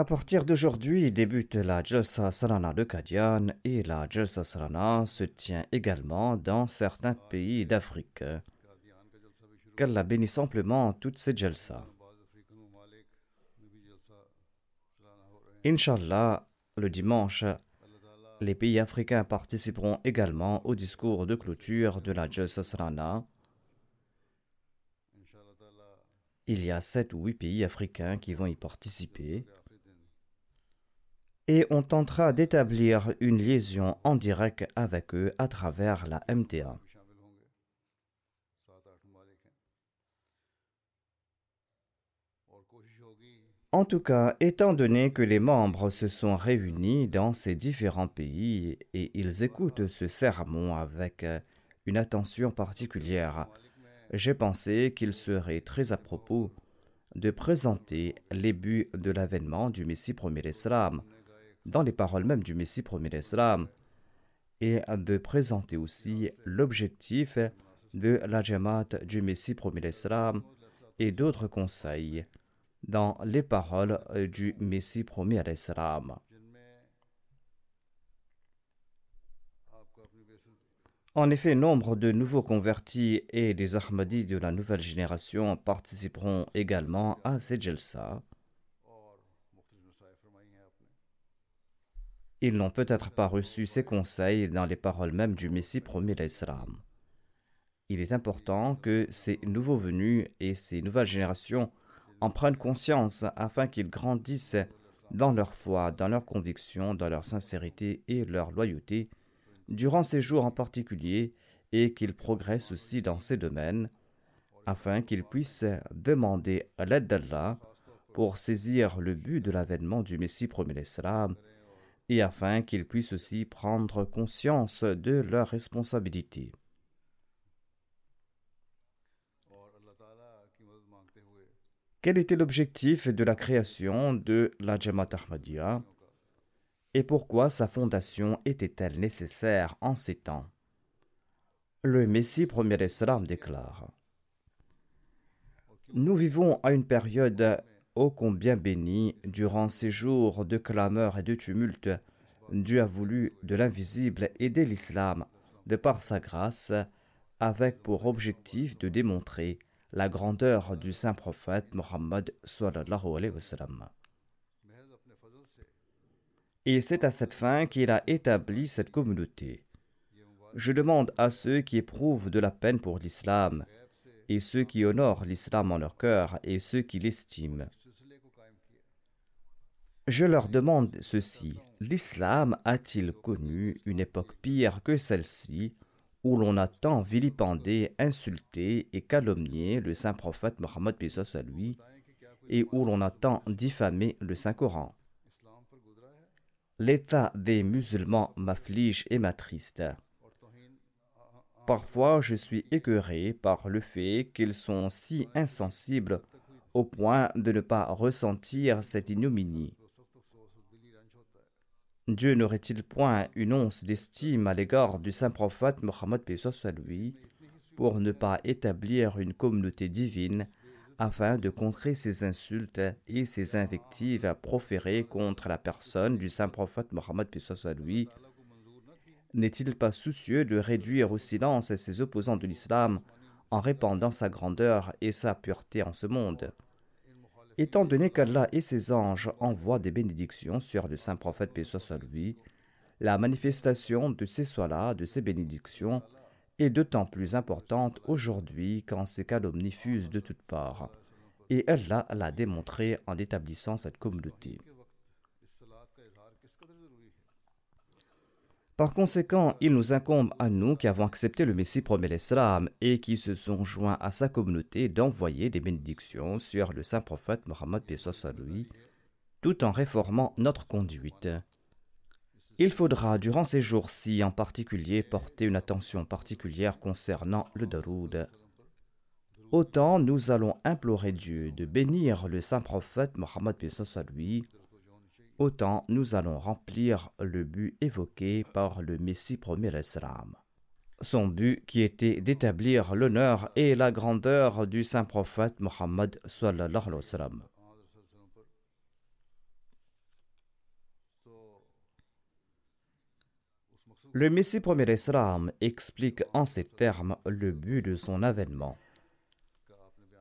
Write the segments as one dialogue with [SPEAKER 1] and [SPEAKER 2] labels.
[SPEAKER 1] À partir d'aujourd'hui débute la Jalsa Salana de Kadian et la Jalsa Salana se tient également dans certains pays d'Afrique. Qu'Allah bénisse amplement toutes ces Jalsa. Inch'Allah, le dimanche, les pays africains participeront également au discours de clôture de la Jalsa Salana. Il y a sept ou huit pays africains qui vont y participer et on tentera d'établir une liaison en direct avec eux à travers la MTA. En tout cas, étant donné que les membres se sont réunis dans ces différents pays et ils écoutent ce sermon avec une attention particulière, j'ai pensé qu'il serait très à propos de présenter les buts de l'avènement du Messie premier Islam dans les paroles même du Messie premier Islam et de présenter aussi l'objectif de la Jamaat du Messie premier Islam et d'autres conseils dans les paroles du Messie premier Islam. En effet, nombre de nouveaux convertis et des Ahmadis de la nouvelle génération participeront également à ces Jalsa. Ils n'ont peut-être pas reçu ces conseils dans les paroles mêmes du Messie premier l'Islam. Il est important que ces nouveaux venus et ces nouvelles générations en prennent conscience afin qu'ils grandissent dans leur foi, dans leur conviction, dans leur sincérité et leur loyauté durant ces jours en particulier et qu'ils progressent aussi dans ces domaines afin qu'ils puissent demander l'aide d'Allah pour saisir le but de l'avènement du Messie premier l'Islam et afin qu'ils puissent aussi prendre conscience de leurs responsabilités. Quel était l'objectif de la création de la Jamaat Ahmadiyya et pourquoi sa fondation était-elle nécessaire en ces temps? Le Messie premier Islam déclare Nous vivons à une période ô combien bénie durant ces jours de clameur et de tumulte. Dieu a voulu de l'invisible aider l'islam de par sa grâce, avec pour objectif de démontrer la grandeur du saint prophète Mohammed Et c'est à cette fin qu'il a établi cette communauté. Je demande à ceux qui éprouvent de la peine pour l'islam, et ceux qui honorent l'islam en leur cœur, et ceux qui l'estiment. Je leur demande ceci. L'islam a-t-il connu une époque pire que celle-ci, où l'on a tant vilipendé, insulté et calomnié le saint prophète Mohammed à lui, et où l'on a tant diffamé le Saint Coran? L'état des musulmans m'afflige et m'attriste. Parfois, je suis écœuré par le fait qu'ils sont si insensibles au point de ne pas ressentir cette ignominie. Dieu n'aurait-il point une once d'estime à l'égard du saint prophète Mohammed à pour ne pas établir une communauté divine afin de contrer ces insultes et ces invectives proférées contre la personne du saint prophète Mohammed lui N'est-il pas soucieux de réduire au silence ses opposants de l'islam en répandant sa grandeur et sa pureté en ce monde? Étant donné qu'Allah et ses anges envoient des bénédictions sur le saint prophète paix lui, la manifestation de ces soins-là, de ces bénédictions, est d'autant plus importante aujourd'hui quand ces calomnies de toutes parts. Et Allah l'a démontré en établissant cette communauté. Par conséquent, il nous incombe à nous qui avons accepté le Messie promet l'Islam et qui se sont joints à sa communauté d'envoyer des bénédictions sur le saint prophète Mohammed lui, tout en réformant notre conduite. Il faudra durant ces jours-ci en particulier porter une attention particulière concernant le Daroud. Autant nous allons implorer Dieu de bénir le saint prophète Mohammed lui, autant nous allons remplir le but évoqué par le Messie premier l'Islam. Son but qui était d'établir l'honneur et la grandeur du saint prophète Mohammed sallallahu alayhi wa Le Messie premier l'Islam explique en ces termes le but de son avènement.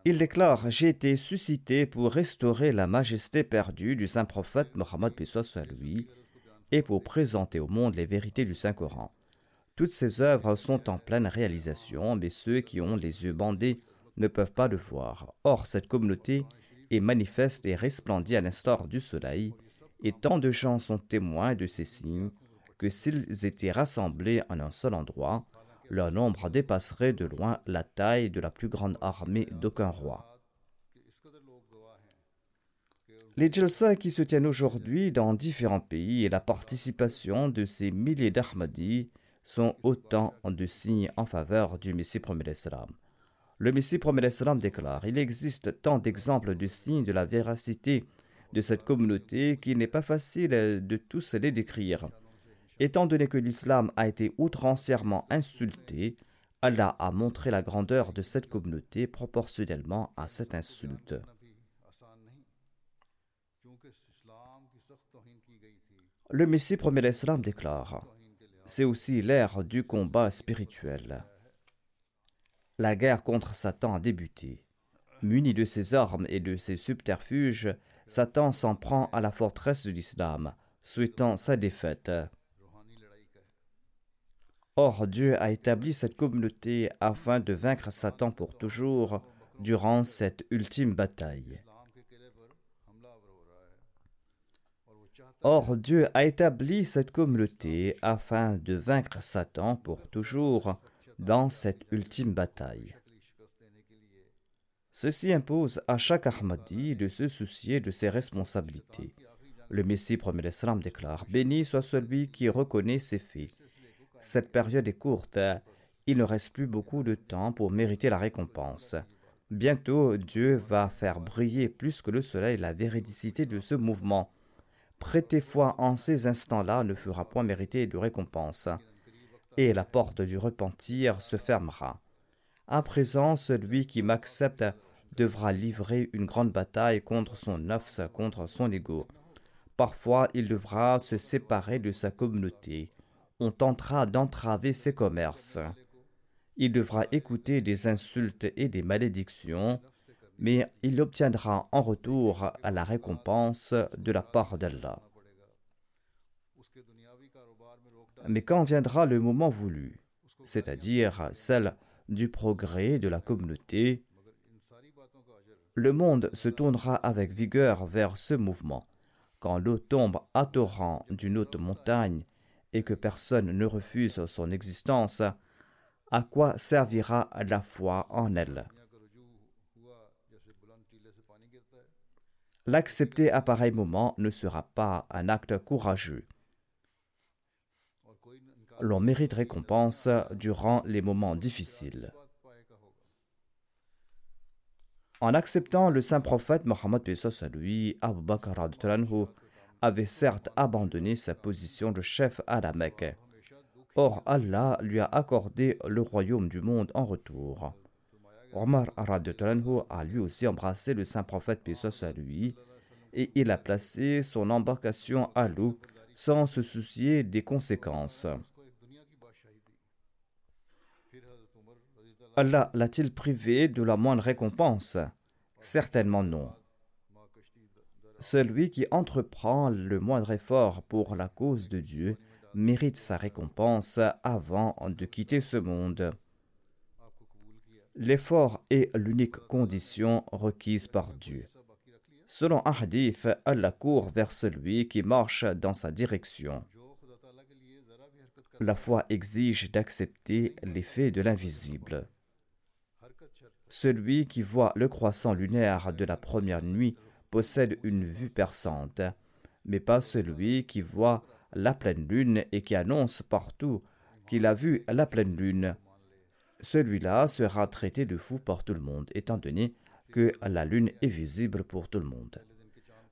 [SPEAKER 1] Il déclare J'ai été suscité pour restaurer la majesté perdue du saint prophète Mohammed à lui et pour présenter au monde les vérités du Saint-Coran. Toutes ces œuvres sont en pleine réalisation, mais ceux qui ont les yeux bandés ne peuvent pas le voir. Or, cette communauté est manifeste et resplendit à l'instar du soleil, et tant de gens sont témoins de ces signes que s'ils étaient rassemblés en un seul endroit, leur nombre dépasserait de loin la taille de la plus grande armée d'aucun roi. Les Jalsa qui se tiennent aujourd'hui dans différents pays et la participation de ces milliers d'Ahmadis sont autant de signes en faveur du Messie premier l'Islam. Le Messie premier l'Islam déclare Il existe tant d'exemples de signes de la véracité de cette communauté qu'il n'est pas facile de tous les décrire. Étant donné que l'islam a été outrancièrement insulté, Allah a montré la grandeur de cette communauté proportionnellement à cette insulte. Le Messie premier l'Islam déclare C'est aussi l'ère du combat spirituel. La guerre contre Satan a débuté. Muni de ses armes et de ses subterfuges, Satan s'en prend à la forteresse de l'islam, souhaitant sa défaite. Or, Dieu a établi cette communauté afin de vaincre Satan pour toujours durant cette ultime bataille. Or, Dieu a établi cette communauté afin de vaincre Satan pour toujours dans cette ultime bataille. Ceci impose à chaque Ahmadi de se soucier de ses responsabilités. Le Messie premier déclare Béni soit celui qui reconnaît ses faits cette période est courte. Il ne reste plus beaucoup de temps pour mériter la récompense. Bientôt, Dieu va faire briller plus que le soleil la véridicité de ce mouvement. Prêter foi en ces instants-là ne fera point mériter de récompense, et la porte du repentir se fermera. À présent, celui qui m'accepte devra livrer une grande bataille contre son nafs, contre son ego. Parfois, il devra se séparer de sa communauté on tentera d'entraver ses commerces. Il devra écouter des insultes et des malédictions, mais il obtiendra en retour la récompense de la part d'Allah. Mais quand viendra le moment voulu, c'est-à-dire celle du progrès de la communauté, le monde se tournera avec vigueur vers ce mouvement. Quand l'eau tombe à torrent d'une haute montagne et que personne ne refuse son existence, à quoi servira la foi en elle? L'accepter à pareil moment ne sera pas un acte courageux. L'on mérite récompense durant les moments difficiles. En acceptant le saint prophète Mohammed lui, Abu Bakr avait certes abandonné sa position de chef à la Mecque. Or, Allah lui a accordé le royaume du monde en retour. Omar a lui aussi embrassé le saint prophète paix sur lui et il a placé son embarcation à l'eau sans se soucier des conséquences. Allah l'a-t-il privé de la moindre récompense? Certainement non. Celui qui entreprend le moindre effort pour la cause de Dieu mérite sa récompense avant de quitter ce monde. L'effort est l'unique condition requise par Dieu. Selon un hadith, Allah court vers celui qui marche dans sa direction. La foi exige d'accepter l'effet de l'invisible. Celui qui voit le croissant lunaire de la première nuit possède une vue perçante, mais pas celui qui voit la pleine lune et qui annonce partout qu'il a vu la pleine lune. Celui-là sera traité de fou par tout le monde, étant donné que la lune est visible pour tout le monde.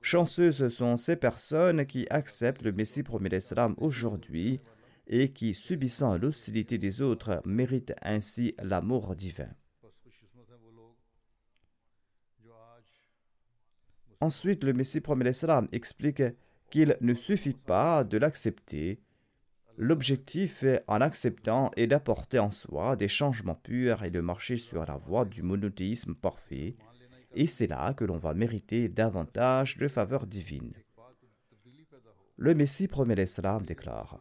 [SPEAKER 1] Chanceuses sont ces personnes qui acceptent le Messie promis l'Islam aujourd'hui et qui, subissant l'hostilité des autres, méritent ainsi l'amour divin. Ensuite, le Messie promet l'Islam explique qu'il ne suffit pas de l'accepter. L'objectif en acceptant est d'apporter en soi des changements purs et de marcher sur la voie du monothéisme parfait. Et c'est là que l'on va mériter davantage de faveurs divines. Le Messie promet l'Islam déclare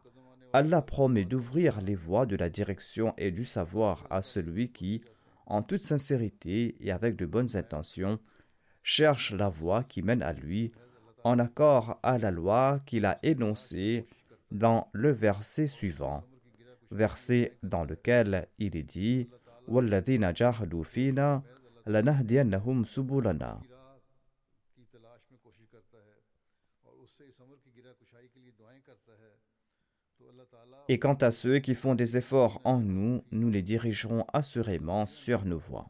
[SPEAKER 1] Allah promet d'ouvrir les voies de la direction et du savoir à celui qui, en toute sincérité et avec de bonnes intentions, cherche la voie qui mène à lui en accord à la loi qu'il a énoncée dans le verset suivant, verset dans lequel il est dit Et quant à ceux qui font des efforts en nous, nous les dirigerons assurément sur nos voies.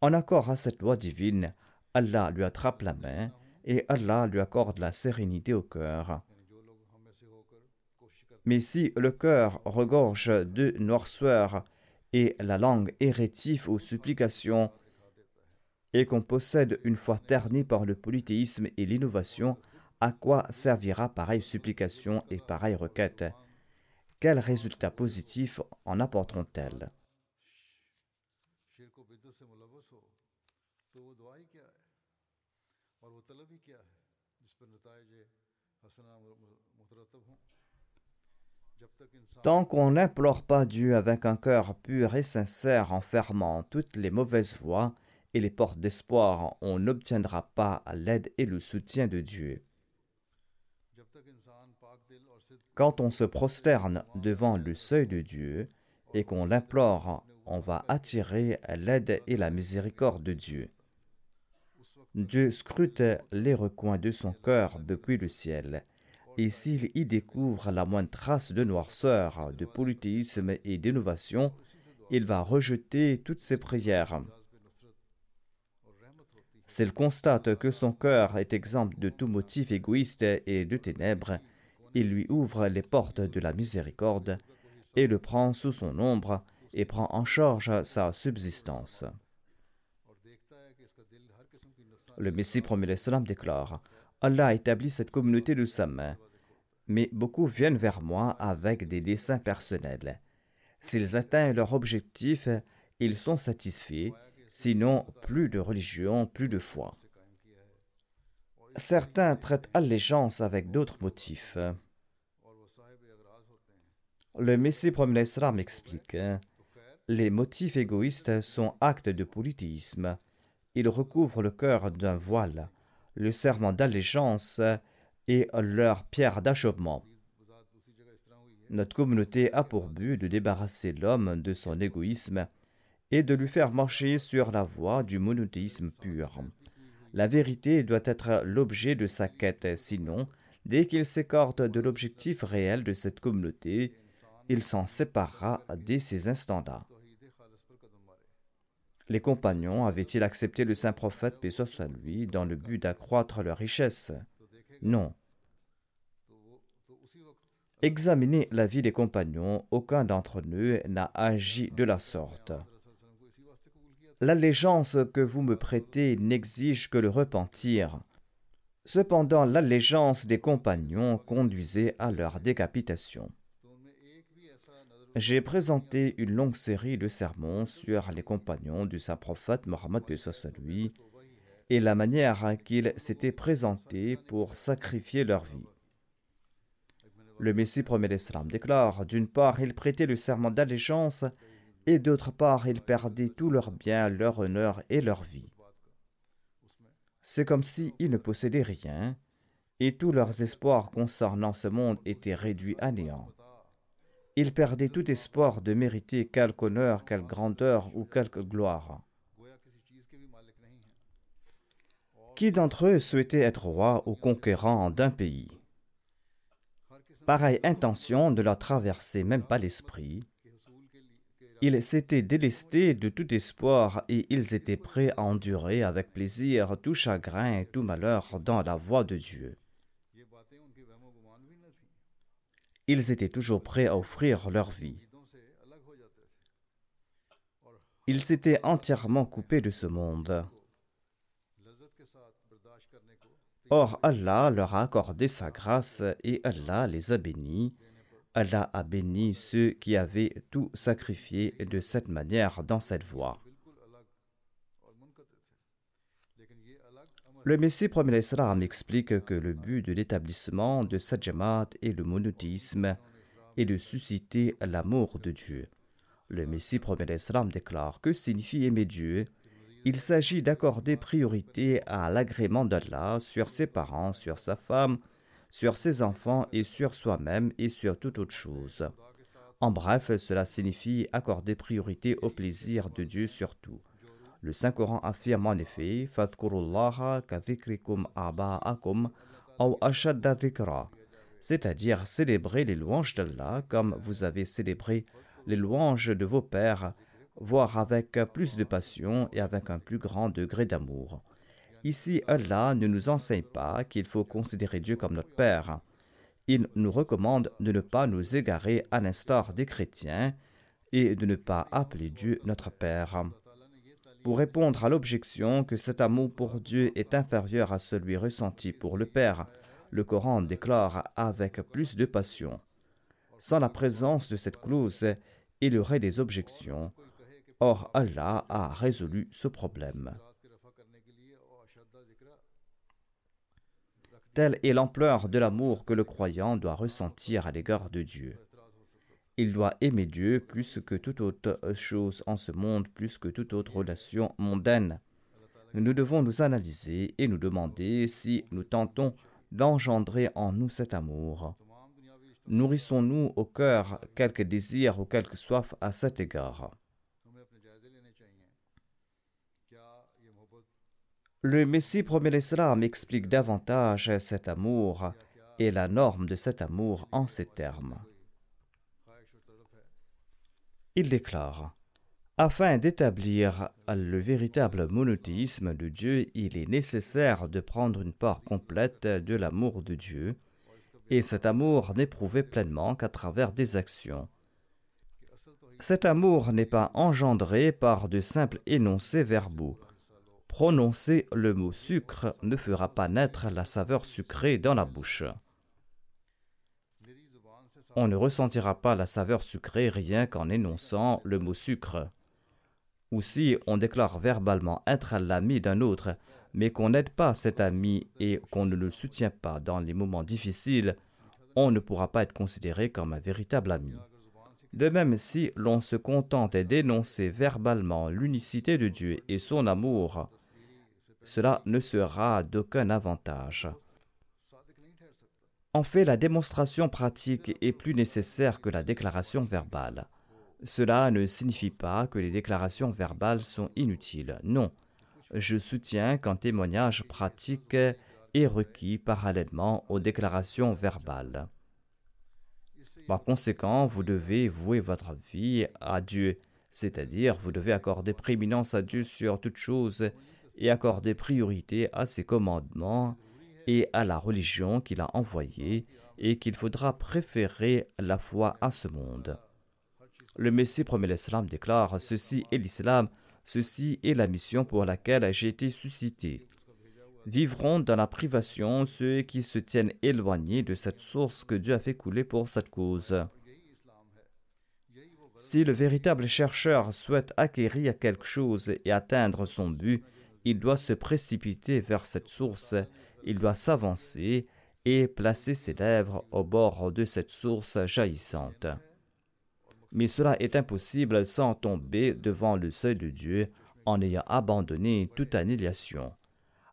[SPEAKER 1] En accord à cette loi divine, Allah lui attrape la main et Allah lui accorde la sérénité au cœur. Mais si le cœur regorge de noirceur et la langue est rétive aux supplications, et qu'on possède une foi ternie par le polythéisme et l'innovation, à quoi servira pareille supplication et pareille requête? Quels résultats positifs en apporteront-elles? Tant qu'on n'implore pas Dieu avec un cœur pur et sincère en fermant toutes les mauvaises voies et les portes d'espoir, on n'obtiendra pas l'aide et le soutien de Dieu. Quand on se prosterne devant le seuil de Dieu et qu'on l'implore, on va attirer l'aide et la miséricorde de Dieu. Dieu scrute les recoins de son cœur depuis le ciel et s'il y découvre la moindre trace de noirceur, de polythéisme et d'innovation, il va rejeter toutes ses prières. S'il constate que son cœur est exempt de tout motif égoïste et de ténèbres, il lui ouvre les portes de la miséricorde et le prend sous son ombre et prend en charge sa subsistance. Le Messie promet l'Islam déclare Allah a établi cette communauté de sa main mais beaucoup viennent vers moi avec des desseins personnels. S'ils atteignent leur objectif, ils sont satisfaits, sinon plus de religion, plus de foi. Certains prêtent allégeance avec d'autres motifs. Le Messie Islam explique Les motifs égoïstes sont actes de polythéisme. Ils recouvrent le cœur d'un voile. Le serment d'allégeance et leur pierre d'achoppement. Notre communauté a pour but de débarrasser l'homme de son égoïsme et de lui faire marcher sur la voie du monothéisme pur. La vérité doit être l'objet de sa quête, sinon, dès qu'il s'écarte de l'objectif réel de cette communauté, il s'en séparera dès ces instants-là. Les compagnons avaient-ils accepté le saint prophète, paix soit lui, dans le but d'accroître leur richesse? Non. Examinez la vie des compagnons, aucun d'entre eux n'a agi de la sorte. L'allégeance que vous me prêtez n'exige que le repentir. Cependant, l'allégeance des compagnons conduisait à leur décapitation. J'ai présenté une longue série de sermons sur les compagnons du saint prophète Mohammed lui et la manière qu'ils s'étaient présentés pour sacrifier leur vie. Le Messie premier l'Islam déclare d'une part, ils prêtaient le serment d'allégeance et d'autre part, ils perdaient tout leur bien, leur honneur et leur vie. C'est comme s'ils ne possédaient rien et tous leurs espoirs concernant ce monde étaient réduits à néant. Ils perdaient tout espoir de mériter quelque honneur, quelque grandeur ou quelque gloire. Qui d'entre eux souhaitait être roi ou conquérant d'un pays? Pareille intention ne leur traversait même pas l'esprit. Ils s'étaient délestés de tout espoir et ils étaient prêts à endurer avec plaisir tout chagrin et tout malheur dans la voie de Dieu. Ils étaient toujours prêts à offrir leur vie. Ils s'étaient entièrement coupés de ce monde. Or Allah leur a accordé sa grâce et Allah les a bénis. Allah a béni ceux qui avaient tout sacrifié de cette manière dans cette voie. Le Messie premier Islam explique que le but de l'établissement de cette jamaat et le monothéisme est de susciter l'amour de Dieu. Le Messie premier Islam déclare que signifie aimer Dieu il s'agit d'accorder priorité à l'agrément d'Allah sur ses parents, sur sa femme, sur ses enfants et sur soi-même et sur toute autre chose. En bref, cela signifie accorder priorité au plaisir de Dieu sur tout. Le Saint-Coran affirme en effet c'est-à-dire célébrer les louanges d'Allah comme vous avez célébré les louanges de vos pères voire avec plus de passion et avec un plus grand degré d'amour. Ici, Allah ne nous enseigne pas qu'il faut considérer Dieu comme notre Père. Il nous recommande de ne pas nous égarer à l'instar des chrétiens et de ne pas appeler Dieu notre Père. Pour répondre à l'objection que cet amour pour Dieu est inférieur à celui ressenti pour le Père, le Coran déclare avec plus de passion. Sans la présence de cette clause, il y aurait des objections, Or, Allah a résolu ce problème. Telle est l'ampleur de l'amour que le croyant doit ressentir à l'égard de Dieu. Il doit aimer Dieu plus que toute autre chose en ce monde, plus que toute autre relation mondaine. Nous devons nous analyser et nous demander si nous tentons d'engendrer en nous cet amour. Nourrissons-nous au cœur quelque désir ou quelque soif à cet égard. Le Messie premier l'Islam explique davantage cet amour et la norme de cet amour en ces termes. Il déclare Afin d'établir le véritable monothéisme de Dieu, il est nécessaire de prendre une part complète de l'amour de Dieu, et cet amour n'est prouvé pleinement qu'à travers des actions. Cet amour n'est pas engendré par de simples énoncés verbaux, Prononcer le mot sucre ne fera pas naître la saveur sucrée dans la bouche. On ne ressentira pas la saveur sucrée rien qu'en énonçant le mot sucre. Ou si on déclare verbalement être l'ami d'un autre, mais qu'on n'aide pas cet ami et qu'on ne le soutient pas dans les moments difficiles, on ne pourra pas être considéré comme un véritable ami. De même, si l'on se contente d'énoncer verbalement l'unicité de Dieu et son amour, cela ne sera d'aucun avantage. En fait, la démonstration pratique est plus nécessaire que la déclaration verbale. Cela ne signifie pas que les déclarations verbales sont inutiles. Non, je soutiens qu'un témoignage pratique est requis parallèlement aux déclarations verbales. Par conséquent, vous devez vouer votre vie à Dieu, c'est-à-dire vous devez accorder prééminence à Dieu sur toute chose et accorder priorité à ses commandements et à la religion qu'il a envoyée et qu'il faudra préférer la foi à ce monde. Le Messie premier l'Islam déclare Ceci est l'Islam, ceci est la mission pour laquelle j'ai été suscité. Vivront dans la privation ceux qui se tiennent éloignés de cette source que Dieu a fait couler pour cette cause. Si le véritable chercheur souhaite acquérir quelque chose et atteindre son but, il doit se précipiter vers cette source, il doit s'avancer et placer ses lèvres au bord de cette source jaillissante. Mais cela est impossible sans tomber devant le seuil de Dieu en ayant abandonné toute annihilation,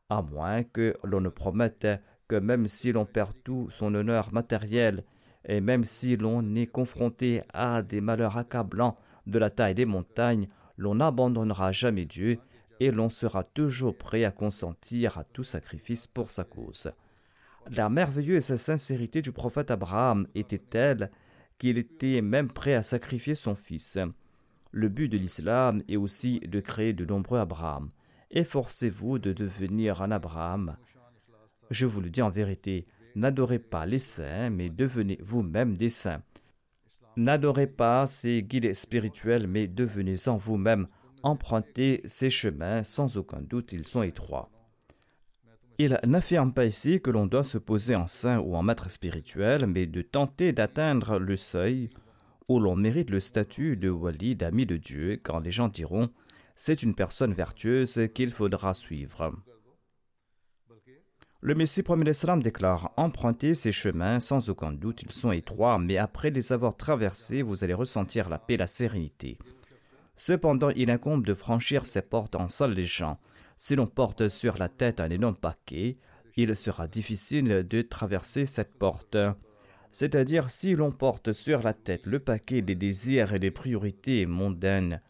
[SPEAKER 1] à moins que l'on ne promette que même si l'on perd tout son honneur matériel et même si l'on est confronté à des malheurs accablants de la taille des montagnes, l'on n'abandonnera jamais Dieu et l'on sera toujours prêt à consentir à tout sacrifice pour sa cause. La merveilleuse sincérité du prophète Abraham était telle qu'il était même prêt à sacrifier son fils. Le but de l'islam est aussi de créer de nombreux Abraham. Efforcez-vous de devenir un Abraham. Je vous le dis en vérité, N'adorez pas les saints, mais devenez vous-même des saints. N'adorez pas ces guides spirituels, mais devenez-en vous-même. Empruntez ces chemins, sans aucun doute ils sont étroits. Il n'affirme pas ici que l'on doit se poser en saint ou en maître spirituel, mais de tenter d'atteindre le seuil où l'on mérite le statut de wali, d'ami de Dieu, quand les gens diront c'est une personne vertueuse qu'il faudra suivre. Le Messie premier l'Islam déclare Empruntez ces chemins, sans aucun doute, ils sont étroits, mais après les avoir traversés, vous allez ressentir la paix et la sérénité. Cependant, il incombe de franchir ces portes en s'allégeant. Si l'on porte sur la tête un énorme paquet, il sera difficile de traverser cette porte. C'est-à-dire, si l'on porte sur la tête le paquet des désirs et des priorités mondaines,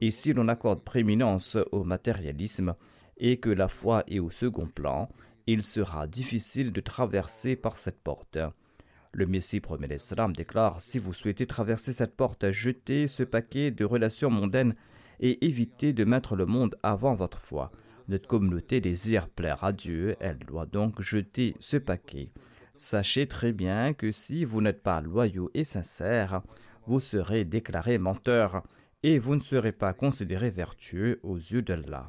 [SPEAKER 1] et si l'on accorde prééminence au matérialisme, et que la foi est au second plan, il sera difficile de traverser par cette porte. Le Messie premier l'Islam déclare Si vous souhaitez traverser cette porte, jetez ce paquet de relations mondaines et évitez de mettre le monde avant votre foi. Notre communauté désire plaire à Dieu, elle doit donc jeter ce paquet. Sachez très bien que si vous n'êtes pas loyaux et sincères, vous serez déclaré menteur et vous ne serez pas considéré vertueux aux yeux d'Allah.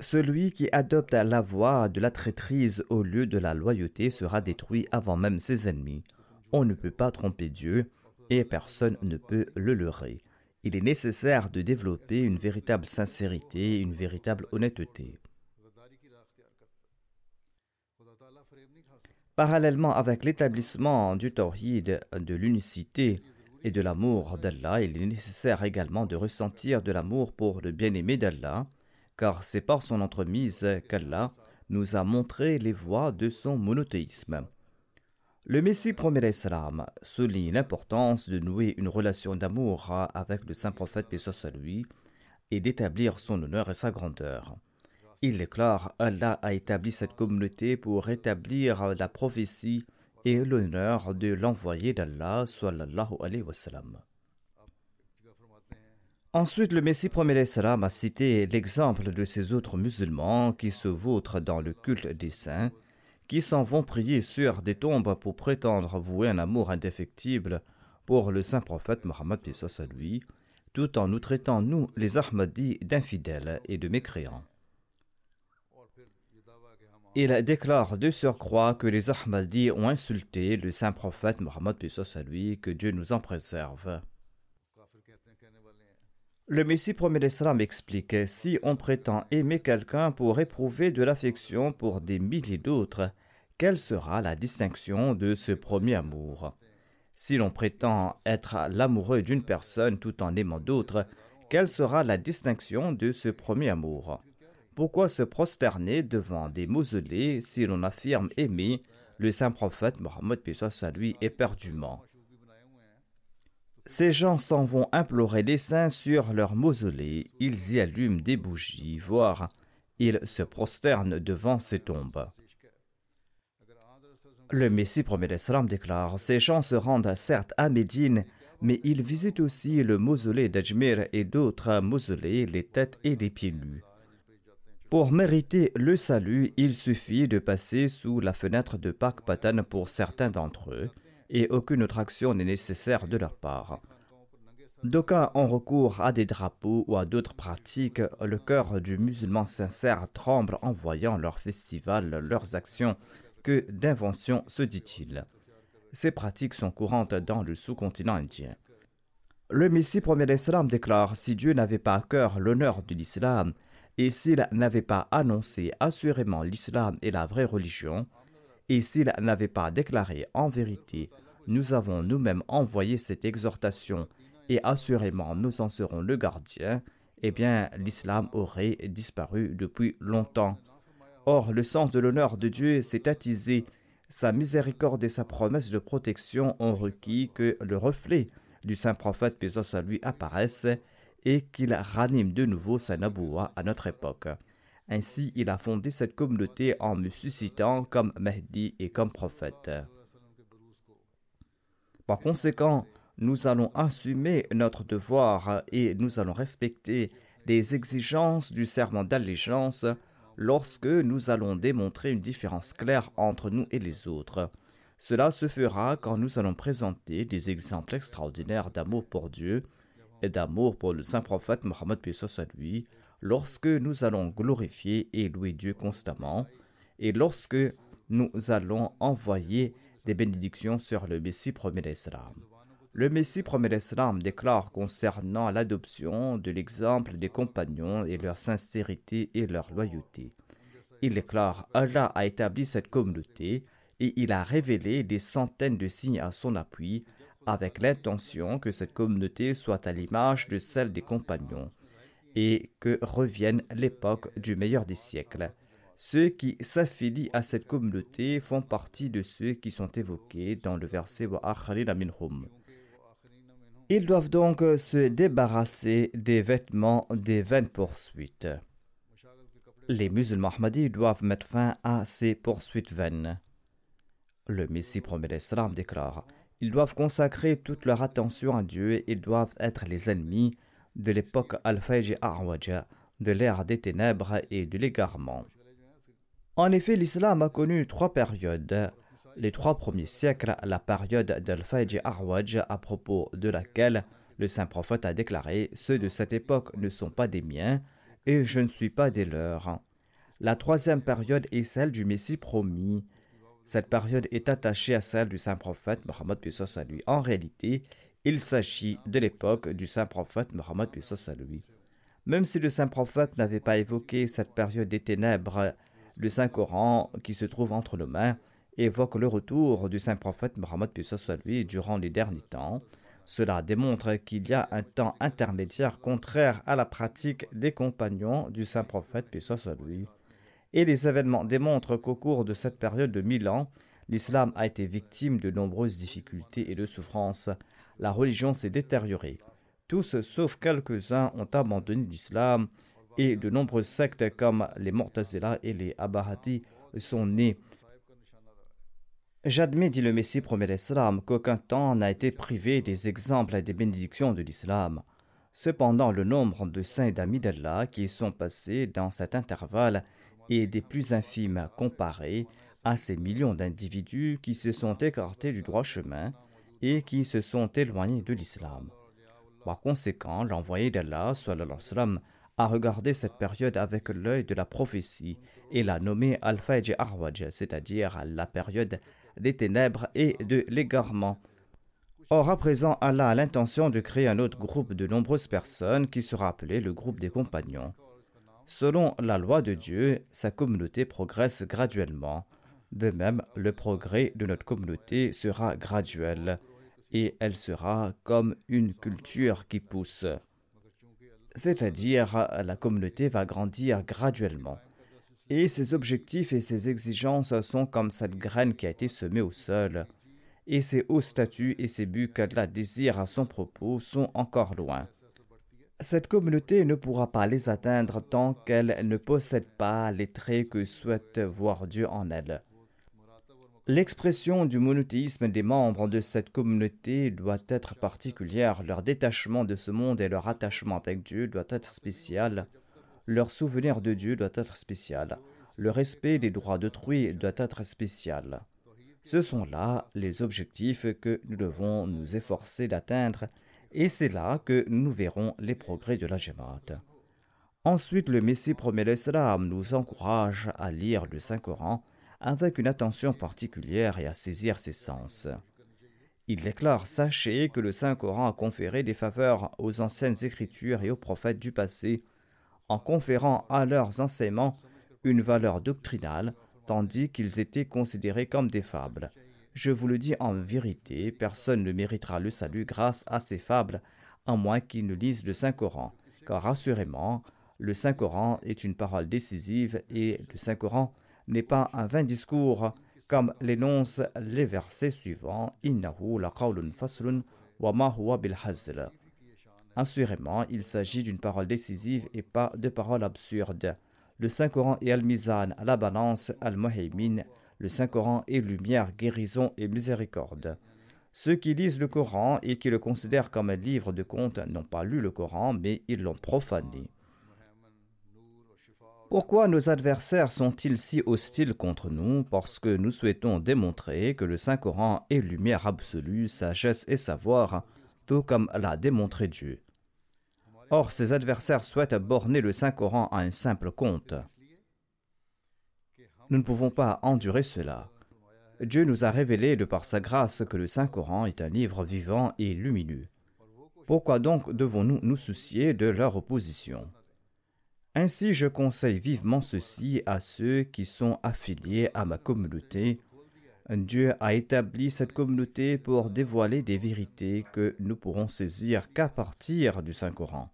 [SPEAKER 1] Celui qui adopte la voie de la traîtrise au lieu de la loyauté sera détruit avant même ses ennemis. On ne peut pas tromper Dieu et personne ne peut le leurrer. Il est nécessaire de développer une véritable sincérité, une véritable honnêteté. Parallèlement avec l'établissement du tawhid, de l'unicité et de l'amour d'Allah, il est nécessaire également de ressentir de l'amour pour le bien-aimé d'Allah, car c'est par son entremise qu'Allah nous a montré les voies de son monothéisme. Le Messie premier l'Islam souligne l'importance de nouer une relation d'amour avec le saint prophète paix lui et d'établir son honneur et sa grandeur. Il déclare Allah a établi cette communauté pour rétablir la prophétie et l'honneur de l'envoyé d'Allah sallallahu alayhi wa sallam. Ensuite, le Messie premier salam a cité l'exemple de ces autres musulmans qui se vautrent dans le culte des saints, qui s'en vont prier sur des tombes pour prétendre vouer un amour indéfectible pour le saint prophète Mohammed à lui, tout en nous traitant, nous, les Ahmadis, d'infidèles et de mécréants. Il déclare de surcroît que les Ahmadis ont insulté le saint prophète Mohammed à lui, que Dieu nous en préserve. Le Messie premier l'Islam explique si on prétend aimer quelqu'un pour éprouver de l'affection pour des milliers d'autres, quelle sera la distinction de ce premier amour? Si l'on prétend être l'amoureux d'une personne tout en aimant d'autres, quelle sera la distinction de ce premier amour? Pourquoi se prosterner devant des mausolées si l'on affirme aimer le saint prophète Mohammed lui éperdument? Ces gens s'en vont implorer les saints sur leur mausolée, ils y allument des bougies, voire ils se prosternent devant ces tombes. Le Messie premier déclare Ces gens se rendent certes à Médine, mais ils visitent aussi le mausolée d'Ajmir et d'autres mausolées, les têtes et les pieds nus. Pour mériter le salut, il suffit de passer sous la fenêtre de Pakpatan pour certains d'entre eux, et aucune autre action n'est nécessaire de leur part. D'aucuns ont recours à des drapeaux ou à d'autres pratiques. Le cœur du musulman sincère tremble en voyant leurs festivals, leurs actions. Que d'inventions, se dit-il. Ces pratiques sont courantes dans le sous-continent indien. Le Messie premier d'Islam déclare Si Dieu n'avait pas à cœur l'honneur de l'islam, et s'il n'avait pas annoncé assurément l'islam et la vraie religion, et s'il n'avait pas déclaré en vérité Nous avons nous-mêmes envoyé cette exhortation et assurément nous en serons le gardien, eh bien l'islam aurait disparu depuis longtemps. Or, le sens de l'honneur de Dieu s'est attisé, sa miséricorde et sa promesse de protection ont requis que le reflet du saint prophète, paix à lui, apparaisse et qu'il ranime de nouveau sa naboua à notre époque. Ainsi, il a fondé cette communauté en me suscitant comme Mahdi et comme prophète. Par conséquent, nous allons assumer notre devoir et nous allons respecter les exigences du serment d'allégeance lorsque nous allons démontrer une différence claire entre nous et les autres. Cela se fera quand nous allons présenter des exemples extraordinaires d'amour pour Dieu et d'amour pour le saint prophète Mohammed lui, lorsque nous allons glorifier et louer Dieu constamment, et lorsque nous allons envoyer des bénédictions sur le Messie premier d'Islam. Le Messie promet l'Islam déclare concernant l'adoption de l'exemple des compagnons et leur sincérité et leur loyauté. Il déclare Allah a établi cette communauté et il a révélé des centaines de signes à son appui avec l'intention que cette communauté soit à l'image de celle des compagnons et que revienne l'époque du meilleur des siècles. Ceux qui s'affilient à cette communauté font partie de ceux qui sont évoqués dans le verset Wa minhum. Ils doivent donc se débarrasser des vêtements des vaines poursuites. Les musulmans ahmadis doivent mettre fin à ces poursuites vaines. Le Messie promet l'Islam déclare Ils doivent consacrer toute leur attention à Dieu et ils doivent être les ennemis de l'époque al-Fayj Arwaja, de l'ère des ténèbres et de l'égarement. En effet, l'islam a connu trois périodes les trois premiers siècles, la période d'Al-Fayj Arwaj, à propos de laquelle le saint prophète a déclaré Ceux de cette époque ne sont pas des miens, et je ne suis pas des leurs. La troisième période est celle du Messie promis. Cette période est attachée à celle du saint prophète Mohammed lui. En réalité, il s'agit de l'époque du saint prophète Mohammed à lui. Même si le saint prophète n'avait pas évoqué cette période des ténèbres, le saint Coran, qui se trouve entre nos mains, évoque le retour du saint prophète Mohammed lui durant les derniers temps. Cela démontre qu'il y a un temps intermédiaire contraire à la pratique des compagnons du saint prophète lui. Et les événements démontrent qu'au cours de cette période de mille ans, l'islam a été victime de nombreuses difficultés et de souffrances. La religion s'est détériorée. Tous, sauf quelques-uns, ont abandonné l'islam et de nombreuses sectes comme les Mortazila et les Abahati sont nées J'admets, dit le Messie promet l'Islam, qu'aucun temps n'a été privé des exemples et des bénédictions de l'islam. Cependant, le nombre de saints et d'amis d'Allah qui sont passés dans cet intervalle est des plus infimes comparé à ces millions d'individus qui se sont écartés du droit chemin et qui se sont éloignés de l'islam. Par conséquent, l'envoyé d'Allah a regardé cette période avec l'œil de la prophétie et l'a nommé Al-Fajj Arwaj, c'est-à-dire la période des ténèbres et de l'égarement. Or, à présent, Allah a l'intention de créer un autre groupe de nombreuses personnes qui sera appelé le groupe des compagnons. Selon la loi de Dieu, sa communauté progresse graduellement. De même, le progrès de notre communauté sera graduel et elle sera comme une culture qui pousse. C'est-à-dire, la communauté va grandir graduellement. Et ses objectifs et ses exigences sont comme cette graine qui a été semée au sol. Et ses hauts statuts et ses buts qu'Allah désire à son propos sont encore loin. Cette communauté ne pourra pas les atteindre tant qu'elle ne possède pas les traits que souhaite voir Dieu en elle. L'expression du monothéisme des membres de cette communauté doit être particulière, leur détachement de ce monde et leur attachement avec Dieu doit être spécial. Leur souvenir de Dieu doit être spécial. Le respect des droits d'autrui doit être spécial. Ce sont là les objectifs que nous devons nous efforcer d'atteindre et c'est là que nous verrons les progrès de la Jamaat. Ensuite, le Messie promet l'Islam nous encourage à lire le Saint-Coran avec une attention particulière et à saisir ses sens. Il déclare Sachez que le Saint-Coran a conféré des faveurs aux anciennes écritures et aux prophètes du passé en conférant à leurs enseignements une valeur doctrinale tandis qu'ils étaient considérés comme des fables. Je vous le dis en vérité, personne ne méritera le salut grâce à ces fables, à moins qu'il ne lise le Saint-Coran, car assurément, le Saint-Coran est une parole décisive et le Saint-Coran n'est pas un vain discours, comme l'énoncent les versets suivants Innahu faslun wa Assurément, il s'agit d'une parole décisive et pas de paroles absurdes. Le Saint-Coran est Al-Mizan, la balance, Al-Muhaymin. Le Saint-Coran est lumière, guérison et miséricorde. Ceux qui lisent le Coran et qui le considèrent comme un livre de contes n'ont pas lu le Coran, mais ils l'ont profané. Pourquoi nos adversaires sont-ils si hostiles contre nous? Parce que nous souhaitons démontrer que le Saint-Coran est lumière absolue, sagesse et savoir, tout comme l'a démontré Dieu. Or, ses adversaires souhaitent borner le Saint-Coran à un simple conte. Nous ne pouvons pas endurer cela. Dieu nous a révélé de par sa grâce que le Saint-Coran est un livre vivant et lumineux. Pourquoi donc devons-nous nous soucier de leur opposition? Ainsi, je conseille vivement ceci à ceux qui sont affiliés à ma communauté. Dieu a établi cette communauté pour dévoiler des vérités que nous pourrons saisir qu'à partir du Saint-Coran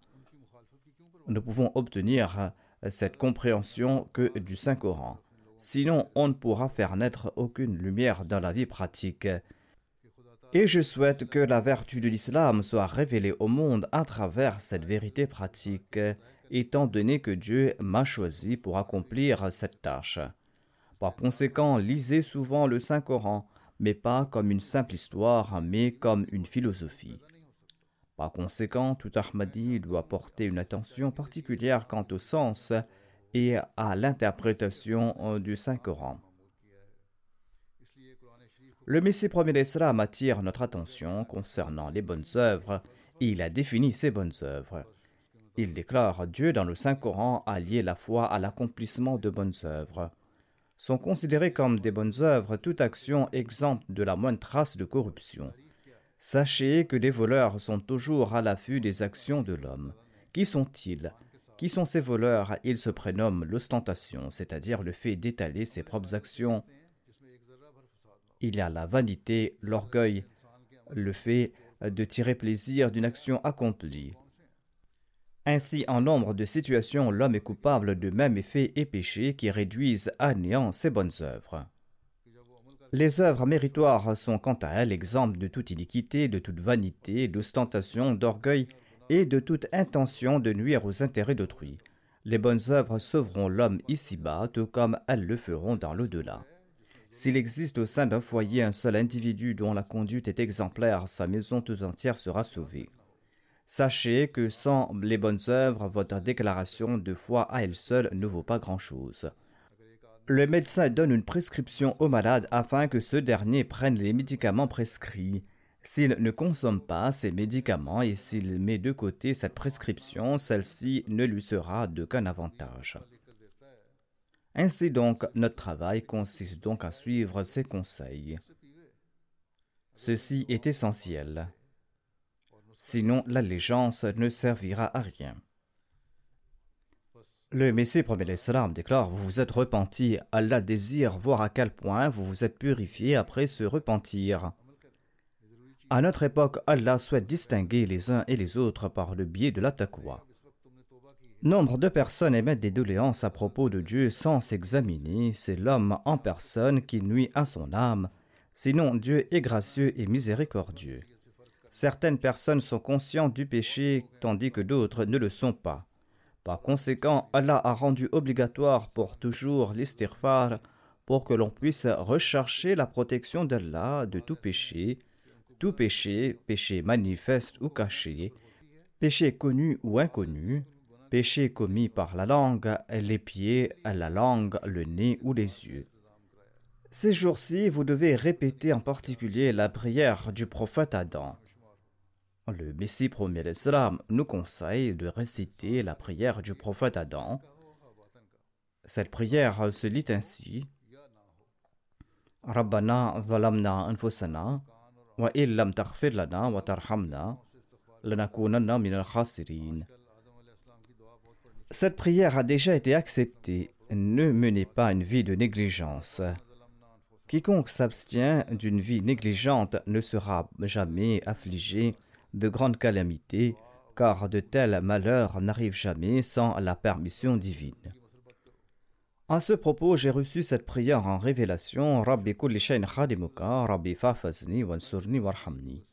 [SPEAKER 1] ne pouvons obtenir cette compréhension que du Saint-Coran. Sinon, on ne pourra faire naître aucune lumière dans la vie pratique. Et je souhaite que la vertu de l'islam soit révélée au monde à travers cette vérité pratique, étant donné que Dieu m'a choisi pour accomplir cette tâche. Par conséquent, lisez souvent le Saint-Coran, mais pas comme une simple histoire, mais comme une philosophie. Par conséquent, tout Ahmadi doit porter une attention particulière quant au sens et à l'interprétation du Saint-Coran. Le Messie premier d'Islam attire notre attention concernant les bonnes œuvres et il a défini ces bonnes œuvres. Il déclare Dieu dans le Saint-Coran a lié la foi à l'accomplissement de bonnes œuvres. Sont considérées comme des bonnes œuvres toute action exempte de la moindre trace de corruption. Sachez que les voleurs sont toujours à l'affût des actions de l'homme. Qui sont-ils? Qui sont ces voleurs? Ils se prénomment l'ostentation, c'est-à-dire le fait d'étaler ses propres actions. Il y a la vanité, l'orgueil, le fait de tirer plaisir d'une action accomplie. Ainsi, en nombre de situations, l'homme est coupable de mêmes effets et péchés qui réduisent à néant ses bonnes œuvres. Les œuvres méritoires sont quant à elles exemples de toute iniquité, de toute vanité, d'ostentation, d'orgueil et de toute intention de nuire aux intérêts d'autrui. Les bonnes œuvres sauveront l'homme ici-bas, tout comme elles le feront dans l'au-delà. S'il existe au sein d'un foyer un seul individu dont la conduite est exemplaire, sa maison tout entière sera sauvée. Sachez que sans les bonnes œuvres, votre déclaration de foi à elle seule ne vaut pas grand-chose le médecin donne une prescription au malade afin que ce dernier prenne les médicaments prescrits. S'il ne consomme pas ces médicaments et s'il met de côté cette prescription, celle-ci ne lui sera d'aucun avantage. Ainsi donc, notre travail consiste donc à suivre ces conseils. Ceci est essentiel. Sinon, l'allégeance ne servira à rien. Le Messie premier l'Islam déclare Vous vous êtes repenti, Allah désire voir à quel point vous vous êtes purifié après ce repentir. À notre époque, Allah souhaite distinguer les uns et les autres par le biais de la taqwa. Nombre de personnes émettent des doléances à propos de Dieu sans s'examiner. C'est l'homme en personne qui nuit à son âme. Sinon, Dieu est gracieux et miséricordieux. Certaines personnes sont conscientes du péché tandis que d'autres ne le sont pas. Par conséquent, Allah a rendu obligatoire pour toujours l'istighfar pour que l'on puisse rechercher la protection d'Allah de tout péché, tout péché, péché manifeste ou caché, péché connu ou inconnu, péché commis par la langue, les pieds, la langue, le nez ou les yeux. Ces jours-ci, vous devez répéter en particulier la prière du prophète Adam. Le Messie premier l'Islam nous conseille de réciter la prière du prophète Adam. Cette prière se lit ainsi Rabbana zalamna anfusana wa illam taghfir lana wa min al-khasirin. Cette prière a déjà été acceptée. Ne menez pas une vie de négligence. Quiconque s'abstient d'une vie négligente ne sera jamais affligé de grandes calamités, car de tels malheurs n'arrivent jamais sans la permission divine. À ce propos, j'ai reçu cette prière en révélation Rabbi kulli khadimuka, Rabbi fafazni wansurni warhamni.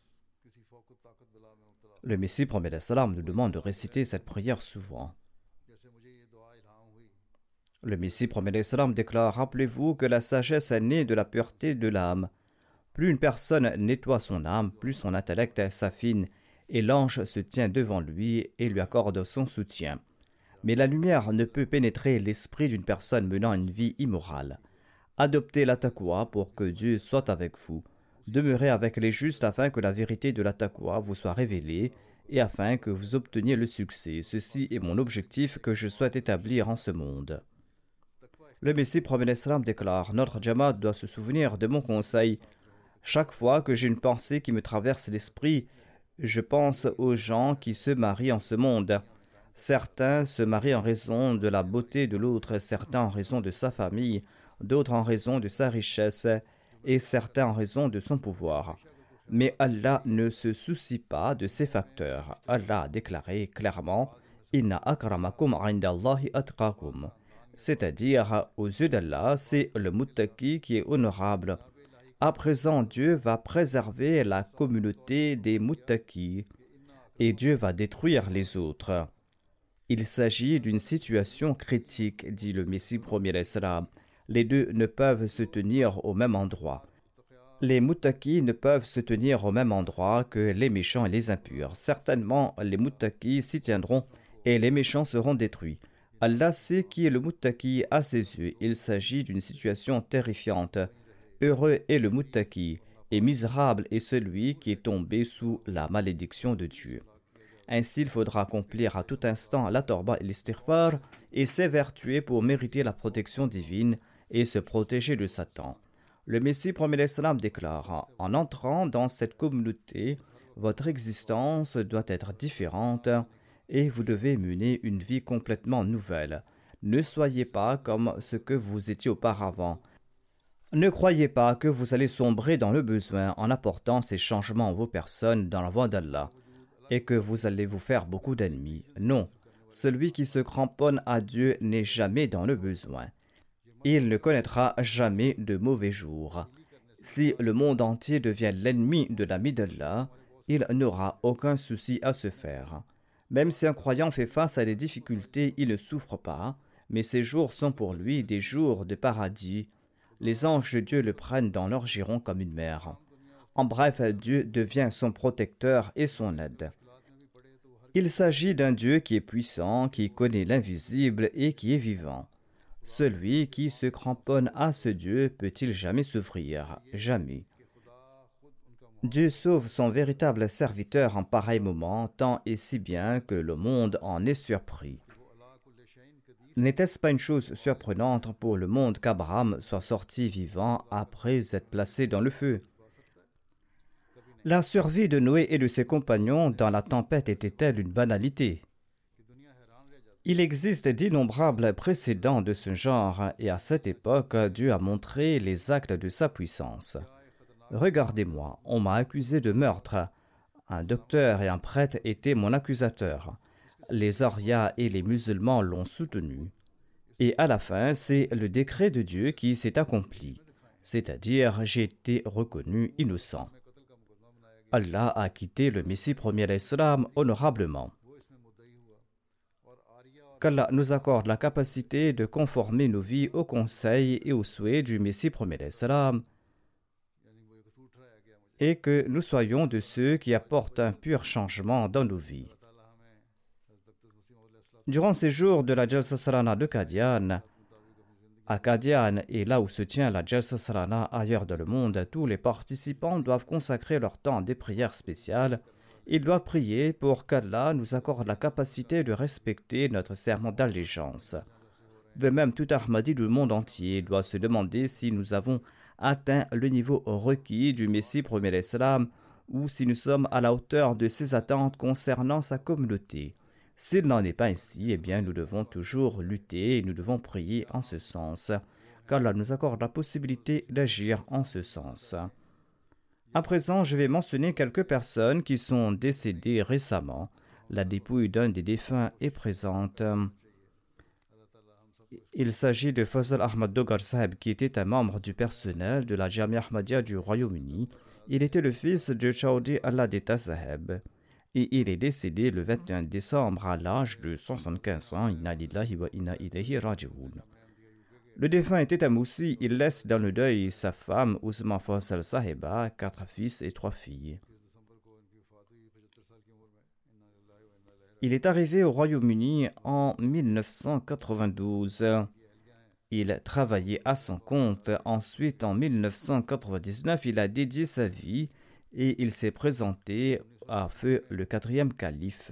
[SPEAKER 1] Le Messie promet salam nous demande de réciter cette prière souvent. Le Messie promet salam déclare Rappelez-vous que la sagesse est née de la pureté de l'âme. Plus une personne nettoie son âme, plus son intellect s'affine, et l'ange se tient devant lui et lui accorde son soutien. Mais la lumière ne peut pénétrer l'esprit d'une personne menant une vie immorale. Adoptez la pour que Dieu soit avec vous. Demeurez avec les justes afin que la vérité de la vous soit révélée et afin que vous obteniez le succès. Ceci est mon objectif que je souhaite établir en ce monde. Le Messie Islam déclare Notre Jamaat doit se souvenir de mon conseil. Chaque fois que j'ai une pensée qui me traverse l'esprit, je pense aux gens qui se marient en ce monde. Certains se marient en raison de la beauté de l'autre, certains en raison de sa famille, d'autres en raison de sa richesse, et certains en raison de son pouvoir. Mais Allah ne se soucie pas de ces facteurs. Allah a déclaré clairement Inna akramakum atqakum. C'est-à-dire, aux yeux d'Allah, c'est le muttaki qui est honorable. À présent, Dieu va préserver la communauté des muttaki et Dieu va détruire les autres. Il s'agit d'une situation critique, dit le Messie premier Islam. Les deux ne peuvent se tenir au même endroit. Les muttaki ne peuvent se tenir au même endroit que les méchants et les impurs. Certainement, les muttaki s'y tiendront et les méchants seront détruits. Allah sait qui est le muttaki à ses yeux. Il s'agit d'une situation terrifiante. Heureux est le muttaki, et misérable est celui qui est tombé sous la malédiction de Dieu. Ainsi, il faudra accomplir à tout instant la torba et l'istighfar et s'évertuer pour mériter la protection divine et se protéger de Satan. Le Messie premier salam déclare En entrant dans cette communauté, votre existence doit être différente et vous devez mener une vie complètement nouvelle. Ne soyez pas comme ce que vous étiez auparavant. Ne croyez pas que vous allez sombrer dans le besoin en apportant ces changements en vos personnes dans la voie d'Allah et que vous allez vous faire beaucoup d'ennemis. Non, celui qui se cramponne à Dieu n'est jamais dans le besoin. Il ne connaîtra jamais de mauvais jours. Si le monde entier devient l'ennemi de l'ami d'Allah, il n'aura aucun souci à se faire. Même si un croyant fait face à des difficultés, il ne souffre pas, mais ces jours sont pour lui des jours de paradis. Les anges de Dieu le prennent dans leur giron comme une mère. En bref, Dieu devient son protecteur et son aide. Il s'agit d'un Dieu qui est puissant, qui connaît l'invisible et qui est vivant. Celui qui se cramponne à ce Dieu peut-il jamais souffrir? Jamais. Dieu sauve son véritable serviteur en pareil moment, tant et si bien que le monde en est surpris. N'était-ce pas une chose surprenante pour le monde qu'Abraham soit sorti vivant après être placé dans le feu? La survie de Noé et de ses compagnons dans la tempête était-elle une banalité? Il existe d'innombrables précédents de ce genre et à cette époque, Dieu a montré les actes de sa puissance. Regardez-moi, on m'a accusé de meurtre. Un docteur et un prêtre étaient mon accusateur. Les Orias et les musulmans l'ont soutenu. Et à la fin, c'est le décret de Dieu qui s'est accompli, c'est-à-dire j'ai été reconnu innocent. Allah a quitté le Messie premier l'Islam honorablement. Qu'Allah nous accorde la capacité de conformer nos vies aux conseils et aux souhaits du Messie premier l'Islam et que nous soyons de ceux qui apportent un pur changement dans nos vies. Durant ces jours de la Jalsa Salana de Kadian, à Kadian et là où se tient la Jalsa Salana ailleurs dans le monde, tous les participants doivent consacrer leur temps à des prières spéciales. Ils doivent prier pour qu'Allah nous accorde la capacité de respecter notre serment d'allégeance. De même, tout Ahmadi du monde entier doit se demander si nous avons atteint le niveau requis du Messie premier Islam ou si nous sommes à la hauteur de ses attentes concernant sa communauté. S'il n'en est pas ainsi, eh bien nous devons toujours lutter et nous devons prier en ce sens, car Allah nous accorde la possibilité d'agir en ce sens. À présent, je vais mentionner quelques personnes qui sont décédées récemment. La dépouille d'un des défunts est présente. Il s'agit de Fazal Ahmad Dogar Sahib, qui était un membre du personnel de la Jamia Ahmadiyya du Royaume-Uni. Il était le fils de Chaudi Alladeta Sahib et il est décédé le 21 décembre à l'âge de 75 ans. Le défunt était un moussi. Il laisse dans le deuil sa femme Ousma Faisal Sahiba, quatre fils et trois filles. Il est arrivé au Royaume-Uni en 1992. Il travaillait à son compte. Ensuite, en 1999, il a dédié sa vie et il s'est présenté à feu le quatrième calife.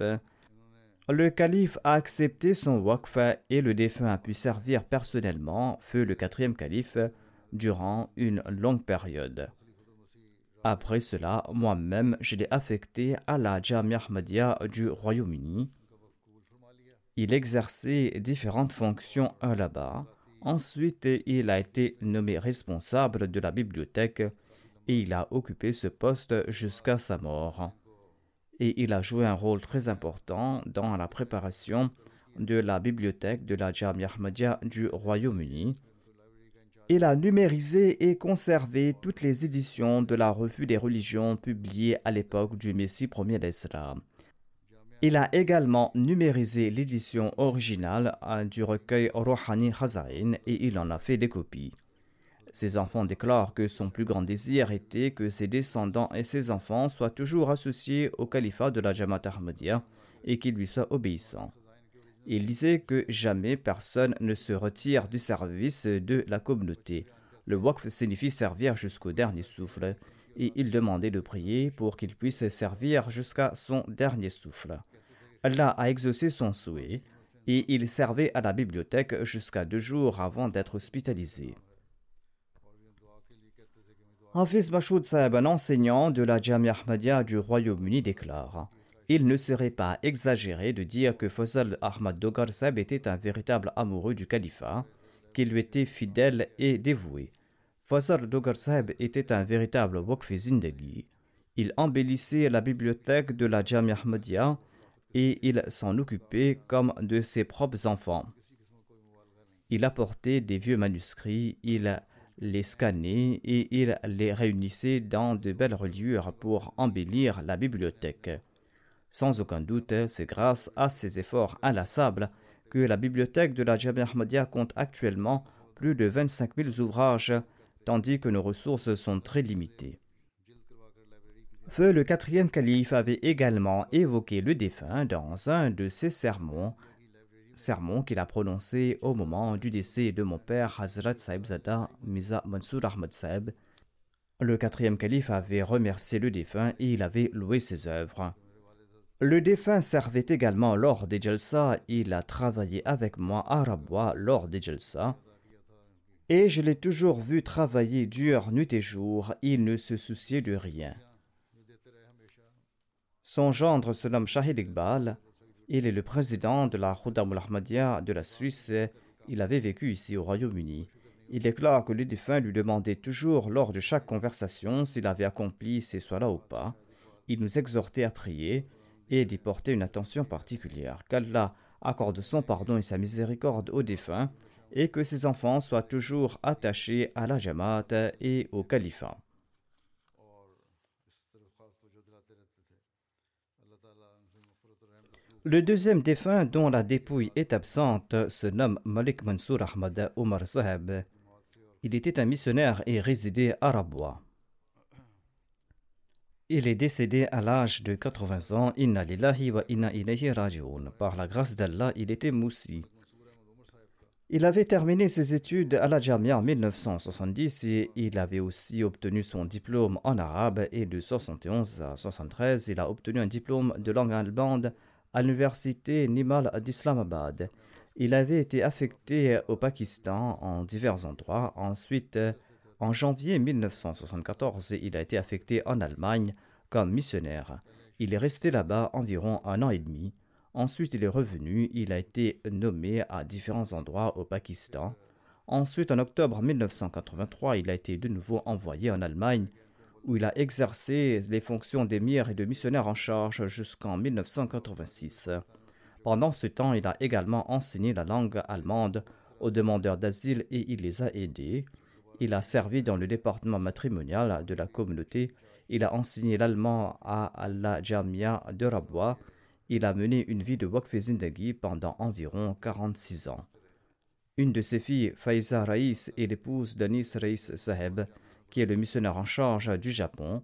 [SPEAKER 1] Le calife a accepté son waqf et le défunt a pu servir personnellement feu le quatrième calife durant une longue période. Après cela, moi-même, je l'ai affecté à la Jamia Ahmadiyya du Royaume-Uni. Il exerçait différentes fonctions là-bas. Ensuite, il a été nommé responsable de la bibliothèque et il a occupé ce poste jusqu'à sa mort. Et il a joué un rôle très important dans la préparation de la bibliothèque de la Jamia Ahmadiyya du Royaume-Uni il a numérisé et conservé toutes les éditions de la Revue des religions publiées à l'époque du Messie premier d'Islam. Il a également numérisé l'édition originale euh, du recueil Rouhani Hazain et il en a fait des copies. Ses enfants déclarent que son plus grand désir était que ses descendants et ses enfants soient toujours associés au califat de la Jamaat Ahmadiyya et qu'ils lui soient obéissants. Il disait que jamais personne ne se retire du service de la communauté. Le waqf signifie servir jusqu'au dernier souffle, et il demandait de prier pour qu'il puisse servir jusqu'à son dernier souffle. Allah a exaucé son souhait, et il servait à la bibliothèque jusqu'à deux jours avant d'être hospitalisé. Hafiz Mashoud Saeb, un enseignant de la Jamia Ahmadiyya du Royaume-Uni, déclare il ne serait pas exagéré de dire que Fazal Ahmad Dogar était un véritable amoureux du califat, qu'il lui était fidèle et dévoué. Fazal Dogar était un véritable Waqf Zindagi. Il embellissait la bibliothèque de la Jamia Ahmadiyya et il s'en occupait comme de ses propres enfants. Il apportait des vieux manuscrits, il les scannait et il les réunissait dans de belles reliures pour embellir la bibliothèque. Sans aucun doute, c'est grâce à ces efforts inlassables que la bibliothèque de la Jamia Ahmadiyya compte actuellement plus de 25 000 ouvrages, tandis que nos ressources sont très limitées. Feu le quatrième calife avait également évoqué le défunt dans un de ses sermons, sermon qu'il a prononcé au moment du décès de mon père Hazrat Saib Zada Miza Mansour Ahmad Saib. Le quatrième calife avait remercié le défunt et il avait loué ses œuvres. Le défunt servait également lors des Jalsa. Il a travaillé avec moi à Rabwa lors des Jalsa. Et je l'ai toujours vu travailler dur nuit et jour. Il ne se souciait de rien. Son gendre se nomme Shahid Iqbal. Il est le président de la Khudam al-Ahmadiyya de la Suisse. Il avait vécu ici au Royaume-Uni. Il déclare que le défunt lui demandait toujours lors de chaque conversation s'il avait accompli ces soins-là ou pas. Il nous exhortait à prier et d'y porter une attention particulière. Qu'Allah accorde son pardon et sa miséricorde aux défunts et que ses enfants soient toujours attachés à la Jamaat et au califat. Le deuxième défunt dont la dépouille est absente se nomme Malik Mansour Ahmad Omar Saheb. Il était un missionnaire et résidait à Rabwa. Il est décédé à l'âge de 80 ans. Inna lillahi wa inna ilayhi raji'un. Par la grâce d'Allah, il était moussi. Il avait terminé ses études à la Jamia en 1970 et il avait aussi obtenu son diplôme en arabe et de 71 à 73, il a obtenu un diplôme de langue allemande à l'université Nimal d'Islamabad. Il avait été affecté au Pakistan en divers endroits. Ensuite, en janvier 1974, il a été affecté en Allemagne comme missionnaire. Il est resté là-bas environ un an et demi. Ensuite, il est revenu, il a été nommé à différents endroits au Pakistan. Ensuite, en octobre 1983, il a été de nouveau envoyé en Allemagne, où il a exercé les fonctions d'émir et de missionnaire en charge jusqu'en 1986. Pendant ce temps, il a également enseigné la langue allemande aux demandeurs d'asile et il les a aidés. Il a servi dans le département matrimonial de la communauté. Il a enseigné l'allemand à la Jamia de Rabwa il a mené une vie de Waqf Zindagi pendant environ 46 ans. Une de ses filles, Faiza Raïs, est l'épouse d'Anis Raïs Saheb, qui est le missionnaire en charge du Japon.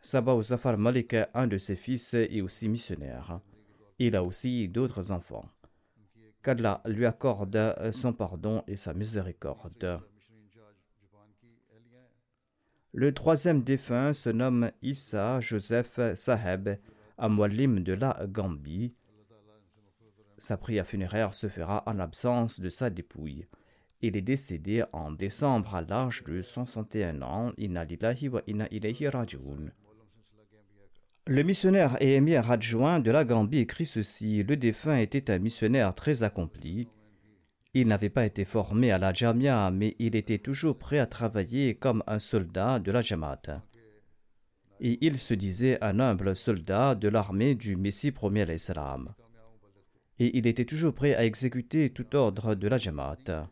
[SPEAKER 1] Sabah Zafar Malik, un de ses fils, est aussi missionnaire. Il a aussi d'autres enfants. Qu'Allah lui accorde son pardon et sa miséricorde. Le troisième défunt se nomme Issa Joseph Saheb à de la Gambie. Sa prière funéraire se fera en l'absence de sa dépouille. Il est décédé en décembre à l'âge de 161 ans. Le missionnaire et émir adjoint de la Gambie écrit ceci Le défunt était un missionnaire très accompli. Il n'avait pas été formé à la Jamia, mais il était toujours prêt à travailler comme un soldat de la Jamaat et il se disait un humble soldat de l'armée du Messie premier l'Islam. Et il était toujours prêt à exécuter tout ordre de la Jamaat.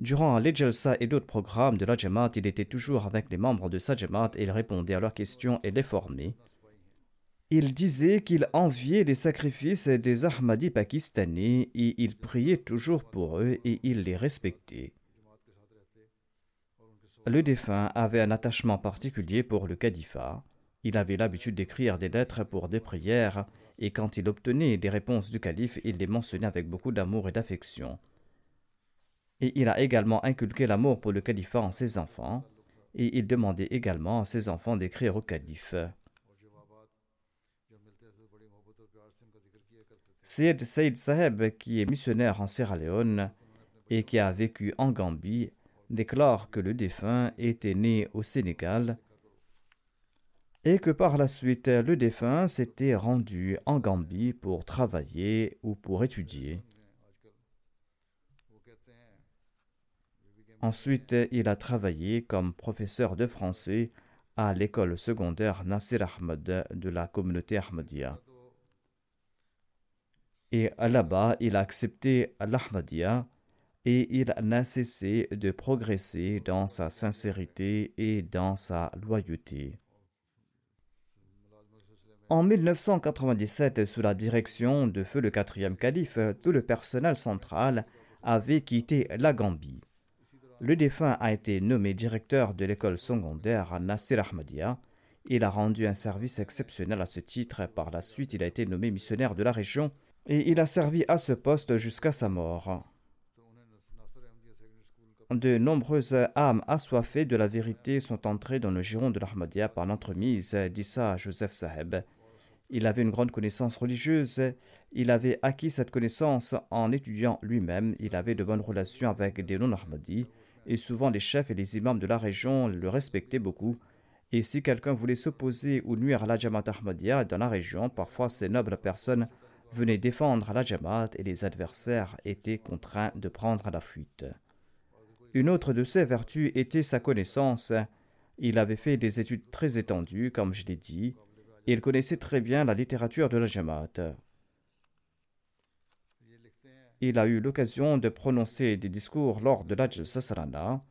[SPEAKER 1] Durant les et d'autres programmes de la Jamaat, il était toujours avec les membres de sa Jamaat et il répondait à leurs questions et les formait. Il disait qu'il enviait les sacrifices des Ahmadis pakistanais et il priait toujours pour eux et il les respectait. Le défunt avait un attachement particulier pour le califat. Il avait l'habitude d'écrire des lettres pour des prières, et quand il obtenait des réponses du calife, il les mentionnait avec beaucoup d'amour et d'affection. Et il a également inculqué l'amour pour le califat en ses enfants, et il demandait également à ses enfants d'écrire au calife. Syed Said Saheb, qui est missionnaire en Sierra Leone et qui a vécu en Gambie, déclare que le défunt était né au Sénégal et que par la suite le défunt s'était rendu en Gambie pour travailler ou pour étudier. Ensuite, il a travaillé comme professeur de français à l'école secondaire Nasir Ahmed de la communauté Ahmadiyya. Et là-bas, il a accepté l'Ahmadiyya et il n'a cessé de progresser dans sa sincérité et dans sa loyauté. En 1997, sous la direction de feu le quatrième calife, tout le personnel central avait quitté la Gambie. Le défunt a été nommé directeur de l'école secondaire à Nasir Ahmadiyya. Il a rendu un service exceptionnel à ce titre. Par la suite, il a été nommé missionnaire de la région et il a servi à ce poste jusqu'à sa mort de nombreuses âmes assoiffées de la vérité sont entrées dans le giron de l'Ahmadiyya par l'entremise d'Issa Joseph Saheb. Il avait une grande connaissance religieuse. Il avait acquis cette connaissance en étudiant lui-même. Il avait de bonnes relations avec des non-Ahmadis. Et souvent, les chefs et les imams de la région le respectaient beaucoup. Et si quelqu'un voulait s'opposer ou nuire à la Jamaat Ahmadiyya dans la région, parfois ces nobles personnes venaient défendre la Jamaat et les adversaires étaient contraints de prendre la fuite. Une autre de ses vertus était sa connaissance. Il avait fait des études très étendues, comme je l'ai dit, et il connaissait très bien la littérature de la Jamaat. Il a eu l'occasion de prononcer des discours lors de la Sarana,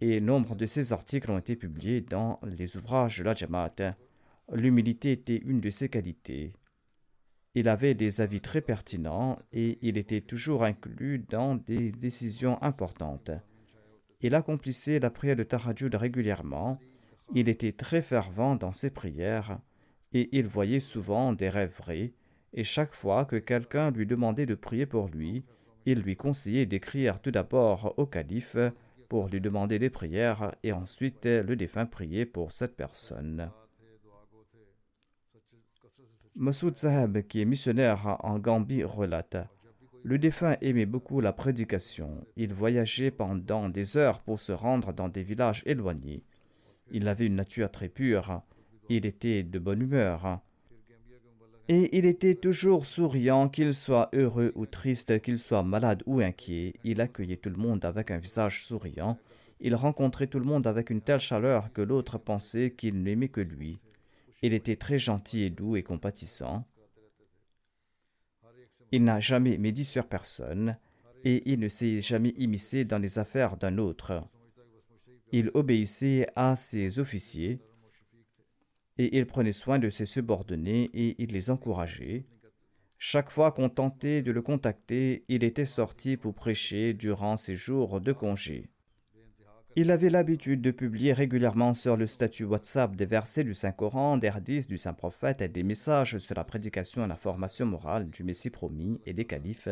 [SPEAKER 1] et nombre de ses articles ont été publiés dans les ouvrages de la. L'humilité était une de ses qualités. Il avait des avis très pertinents et il était toujours inclus dans des décisions importantes. Il accomplissait la prière de Tahajjud régulièrement Il était très fervent dans ses prières et il voyait souvent des rêves vrais et chaque fois que quelqu'un lui demandait de prier pour lui, il lui conseillait d'écrire tout d'abord au calife pour lui demander des prières et ensuite le défunt prier pour cette personne. Masoud Saheb, qui est missionnaire en Gambie, relate Le défunt aimait beaucoup la prédication. Il voyageait pendant des heures pour se rendre dans des villages éloignés. Il avait une nature très pure. Il était de bonne humeur. Et il était toujours souriant, qu'il soit heureux ou triste, qu'il soit malade ou inquiet. Il accueillait tout le monde avec un visage souriant. Il rencontrait tout le monde avec une telle chaleur que l'autre pensait qu'il n'aimait que lui. Il était très gentil et doux et compatissant. Il n'a jamais médit sur personne et il ne s'est jamais immiscé dans les affaires d'un autre. Il obéissait à ses officiers et il prenait soin de ses subordonnés et il les encourageait. Chaque fois qu'on tentait de le contacter, il était sorti pour prêcher durant ses jours de congé. Il avait l'habitude de publier régulièrement sur le statut WhatsApp des versets du Saint-Coran, des hadiths du Saint-Prophète et des messages sur la prédication et la formation morale du Messie promis et des califes,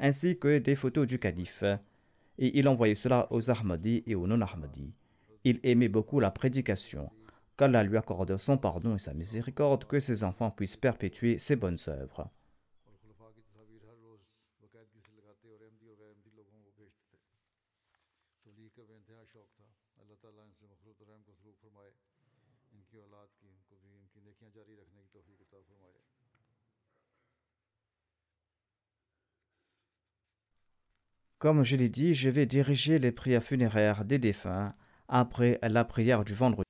[SPEAKER 1] ainsi que des photos du calife. Et il envoyait cela aux Ahmadis et aux non-Ahmadis. Il aimait beaucoup la prédication qu'Allah lui accorde son pardon et sa miséricorde, que ses enfants puissent perpétuer ses bonnes œuvres. Comme je l'ai dit, je vais diriger les prières funéraires des défunts après la prière du vendredi.